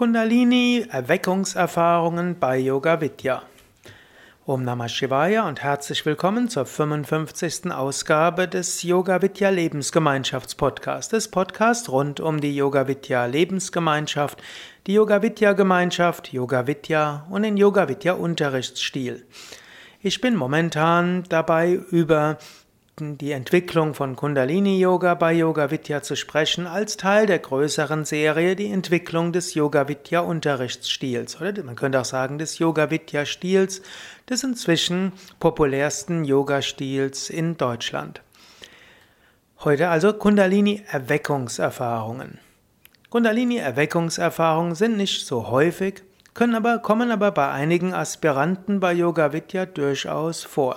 Kundalini Erweckungserfahrungen bei Yoga Vidya. Om Namah Shivaya und herzlich willkommen zur 55. Ausgabe des Yoga Vidya Lebensgemeinschaftspodcasts, des Podcasts rund um die Yoga Vidya Lebensgemeinschaft, die Yoga Vidya Gemeinschaft, Yoga Vidya und den Yoga Vidya Unterrichtsstil. Ich bin momentan dabei über die Entwicklung von Kundalini Yoga bei Yoga Vidya zu sprechen, als Teil der größeren Serie die Entwicklung des Yoga Vidya Unterrichtsstils oder man könnte auch sagen des Yoga Vidya Stils, des inzwischen populärsten Yoga Stils in Deutschland. Heute also Kundalini Erweckungserfahrungen. Kundalini Erweckungserfahrungen sind nicht so häufig, können aber kommen aber bei einigen Aspiranten bei Yoga Vidya durchaus vor.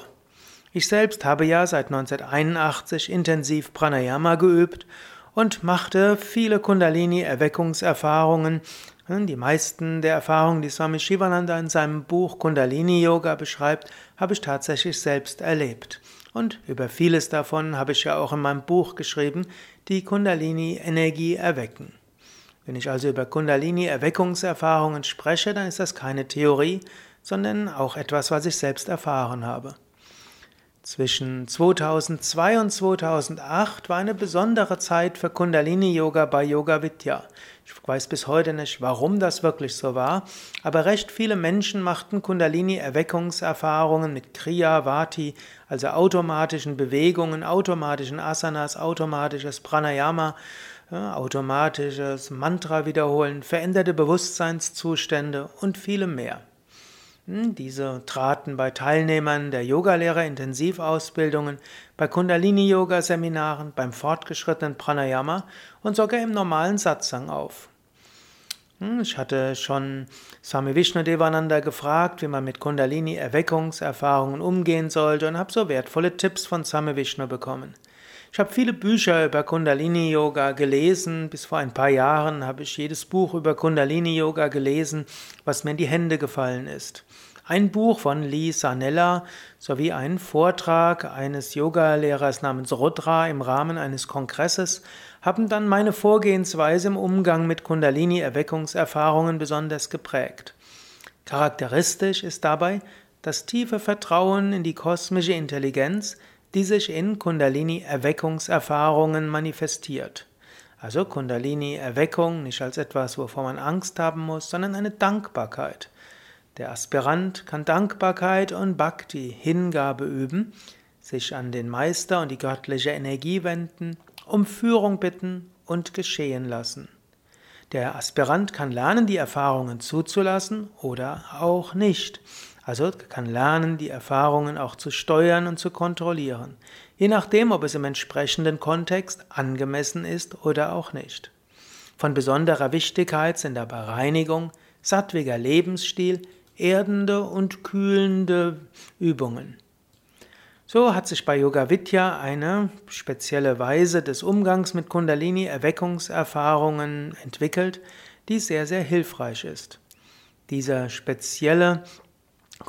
Ich selbst habe ja seit 1981 intensiv Pranayama geübt und machte viele Kundalini-Erweckungserfahrungen. Die meisten der Erfahrungen, die Swami Shivananda in seinem Buch Kundalini Yoga beschreibt, habe ich tatsächlich selbst erlebt. Und über vieles davon habe ich ja auch in meinem Buch geschrieben, die Kundalini-Energie erwecken. Wenn ich also über Kundalini-Erweckungserfahrungen spreche, dann ist das keine Theorie, sondern auch etwas, was ich selbst erfahren habe. Zwischen 2002 und 2008 war eine besondere Zeit für Kundalini Yoga bei Yoga Vidya. Ich weiß bis heute nicht, warum das wirklich so war, aber recht viele Menschen machten Kundalini Erweckungserfahrungen mit Kriya Vati, also automatischen Bewegungen, automatischen Asanas, automatisches Pranayama, automatisches Mantra wiederholen, veränderte Bewusstseinszustände und viele mehr. Diese traten bei Teilnehmern der Yogalehrer-Intensivausbildungen, bei Kundalini-Yoga-Seminaren, beim fortgeschrittenen Pranayama und sogar im normalen Satsang auf. Hm, ich hatte schon Swami Vishnudevananda gefragt, wie man mit Kundalini-Erweckungserfahrungen umgehen sollte und habe so wertvolle Tipps von Swami Vishnu bekommen. Ich habe viele Bücher über Kundalini Yoga gelesen. Bis vor ein paar Jahren habe ich jedes Buch über Kundalini Yoga gelesen, was mir in die Hände gefallen ist. Ein Buch von Lee Sanella sowie ein Vortrag eines Yogalehrers namens Rudra im Rahmen eines Kongresses haben dann meine Vorgehensweise im Umgang mit Kundalini-Erweckungserfahrungen besonders geprägt. Charakteristisch ist dabei das tiefe Vertrauen in die kosmische Intelligenz, die sich in Kundalini-Erweckungserfahrungen manifestiert. Also Kundalini-Erweckung nicht als etwas, wovor man Angst haben muss, sondern eine Dankbarkeit. Der Aspirant kann Dankbarkeit und Bhakti, Hingabe üben, sich an den Meister und die göttliche Energie wenden, um Führung bitten und geschehen lassen. Der Aspirant kann lernen, die Erfahrungen zuzulassen oder auch nicht. Also kann lernen, die Erfahrungen auch zu steuern und zu kontrollieren, je nachdem, ob es im entsprechenden Kontext angemessen ist oder auch nicht. Von besonderer Wichtigkeit sind dabei Reinigung, sattwiger Lebensstil, erdende und kühlende Übungen. So hat sich bei Yoga Vidya eine spezielle Weise des Umgangs mit Kundalini Erweckungserfahrungen entwickelt, die sehr sehr hilfreich ist. Dieser spezielle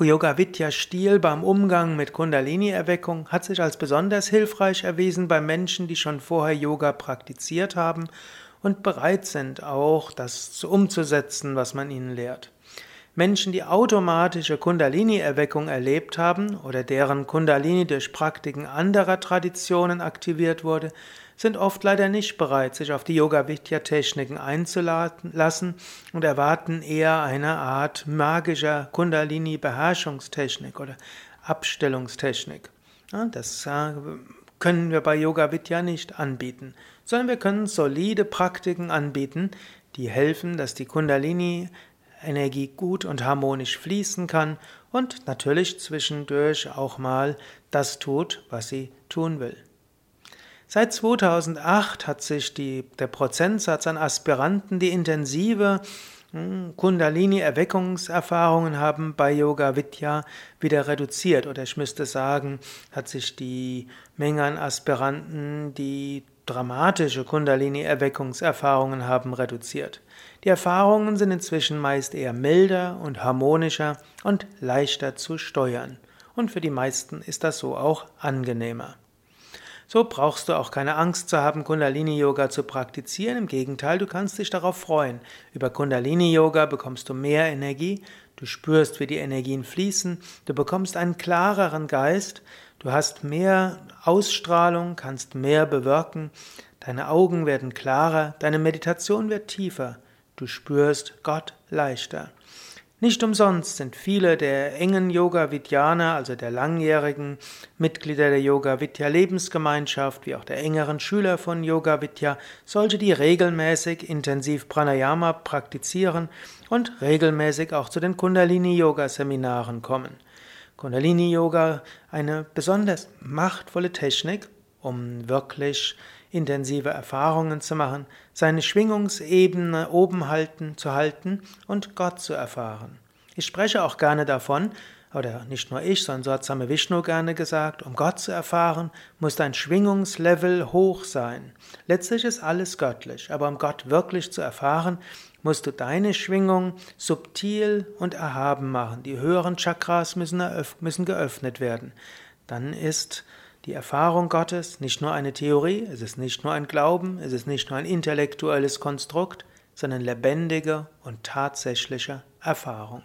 Yoga Vidya Stil beim Umgang mit Kundalini Erweckung hat sich als besonders hilfreich erwiesen bei Menschen, die schon vorher Yoga praktiziert haben und bereit sind auch das umzusetzen, was man ihnen lehrt. Menschen, die automatische Kundalini-Erweckung erlebt haben oder deren Kundalini durch Praktiken anderer Traditionen aktiviert wurde, sind oft leider nicht bereit, sich auf die Yoga-Vidya-Techniken einzulassen und erwarten eher eine Art magischer Kundalini-Beherrschungstechnik oder Abstellungstechnik. Das äh, können wir bei Yoga Vidya nicht anbieten, sondern wir können solide Praktiken anbieten, die helfen, dass die Kundalini Energie gut und harmonisch fließen kann und natürlich zwischendurch auch mal das tut, was sie tun will. Seit 2008 hat sich die, der Prozentsatz an Aspiranten, die intensive hm, Kundalini-Erweckungserfahrungen haben bei Yoga Vidya wieder reduziert. Oder ich müsste sagen, hat sich die Menge an Aspiranten, die dramatische Kundalini-Erweckungserfahrungen haben, reduziert. Die Erfahrungen sind inzwischen meist eher milder und harmonischer und leichter zu steuern. Und für die meisten ist das so auch angenehmer. So brauchst du auch keine Angst zu haben, Kundalini-Yoga zu praktizieren. Im Gegenteil, du kannst dich darauf freuen. Über Kundalini-Yoga bekommst du mehr Energie, du spürst, wie die Energien fließen, du bekommst einen klareren Geist, du hast mehr Ausstrahlung, kannst mehr bewirken, deine Augen werden klarer, deine Meditation wird tiefer, du spürst Gott leichter. Nicht umsonst sind viele der engen Yoga Vidyaner, also der langjährigen Mitglieder der Yoga Vidya Lebensgemeinschaft, wie auch der engeren Schüler von Yoga Vidya, solche, die regelmäßig intensiv Pranayama praktizieren und regelmäßig auch zu den Kundalini Yoga Seminaren kommen. Kundalini Yoga eine besonders machtvolle Technik, um wirklich intensive Erfahrungen zu machen, seine Schwingungsebene oben halten, zu halten und Gott zu erfahren. Ich spreche auch gerne davon, oder nicht nur ich, sondern so hat Same Vishnu gerne gesagt, um Gott zu erfahren, muss dein Schwingungslevel hoch sein. Letztlich ist alles göttlich, aber um Gott wirklich zu erfahren, musst du deine Schwingung subtil und erhaben machen. Die höheren Chakras müssen, müssen geöffnet werden. Dann ist die Erfahrung Gottes nicht nur eine Theorie, es ist nicht nur ein Glauben, es ist nicht nur ein intellektuelles Konstrukt, sondern lebendige und tatsächliche Erfahrung.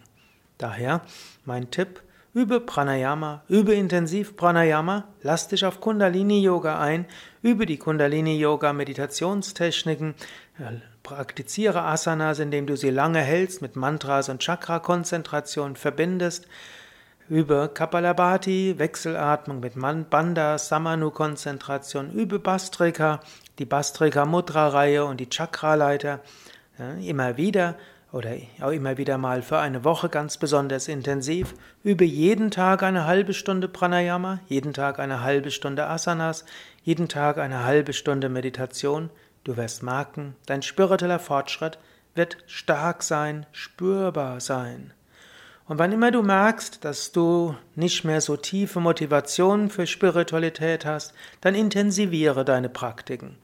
Daher mein Tipp, übe Pranayama, übe intensiv Pranayama, lass dich auf Kundalini Yoga ein, übe die Kundalini Yoga Meditationstechniken, praktiziere Asanas, indem du sie lange hältst, mit Mantras und Chakra Konzentration verbindest, Übe Kapalabhati, Wechselatmung mit Bandha, Samanu-Konzentration. Übe Bastrika, die Bastrika-Mudra-Reihe und die Chakra-Leiter. Ja, immer wieder oder auch immer wieder mal für eine Woche ganz besonders intensiv. Übe jeden Tag eine halbe Stunde Pranayama, jeden Tag eine halbe Stunde Asanas, jeden Tag eine halbe Stunde Meditation. Du wirst merken, dein spiritueller Fortschritt wird stark sein, spürbar sein. Und wann immer du merkst, dass du nicht mehr so tiefe Motivationen für Spiritualität hast, dann intensiviere deine Praktiken.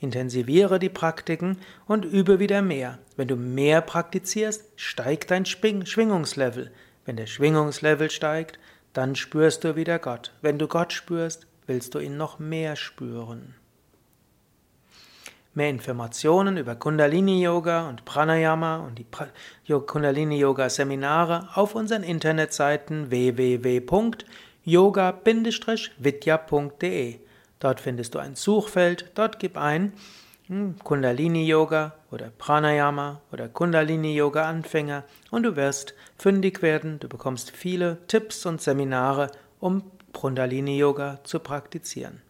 Intensiviere die Praktiken und übe wieder mehr. Wenn du mehr praktizierst, steigt dein Schwingungslevel. Wenn der Schwingungslevel steigt, dann spürst du wieder Gott. Wenn du Gott spürst, willst du ihn noch mehr spüren. Mehr Informationen über Kundalini Yoga und Pranayama und die Kundalini Yoga Seminare auf unseren Internetseiten www.yoga-vidya.de. Dort findest du ein Suchfeld, dort gib ein hm, Kundalini Yoga oder Pranayama oder Kundalini Yoga Anfänger und du wirst fündig werden, du bekommst viele Tipps und Seminare, um Kundalini Yoga zu praktizieren.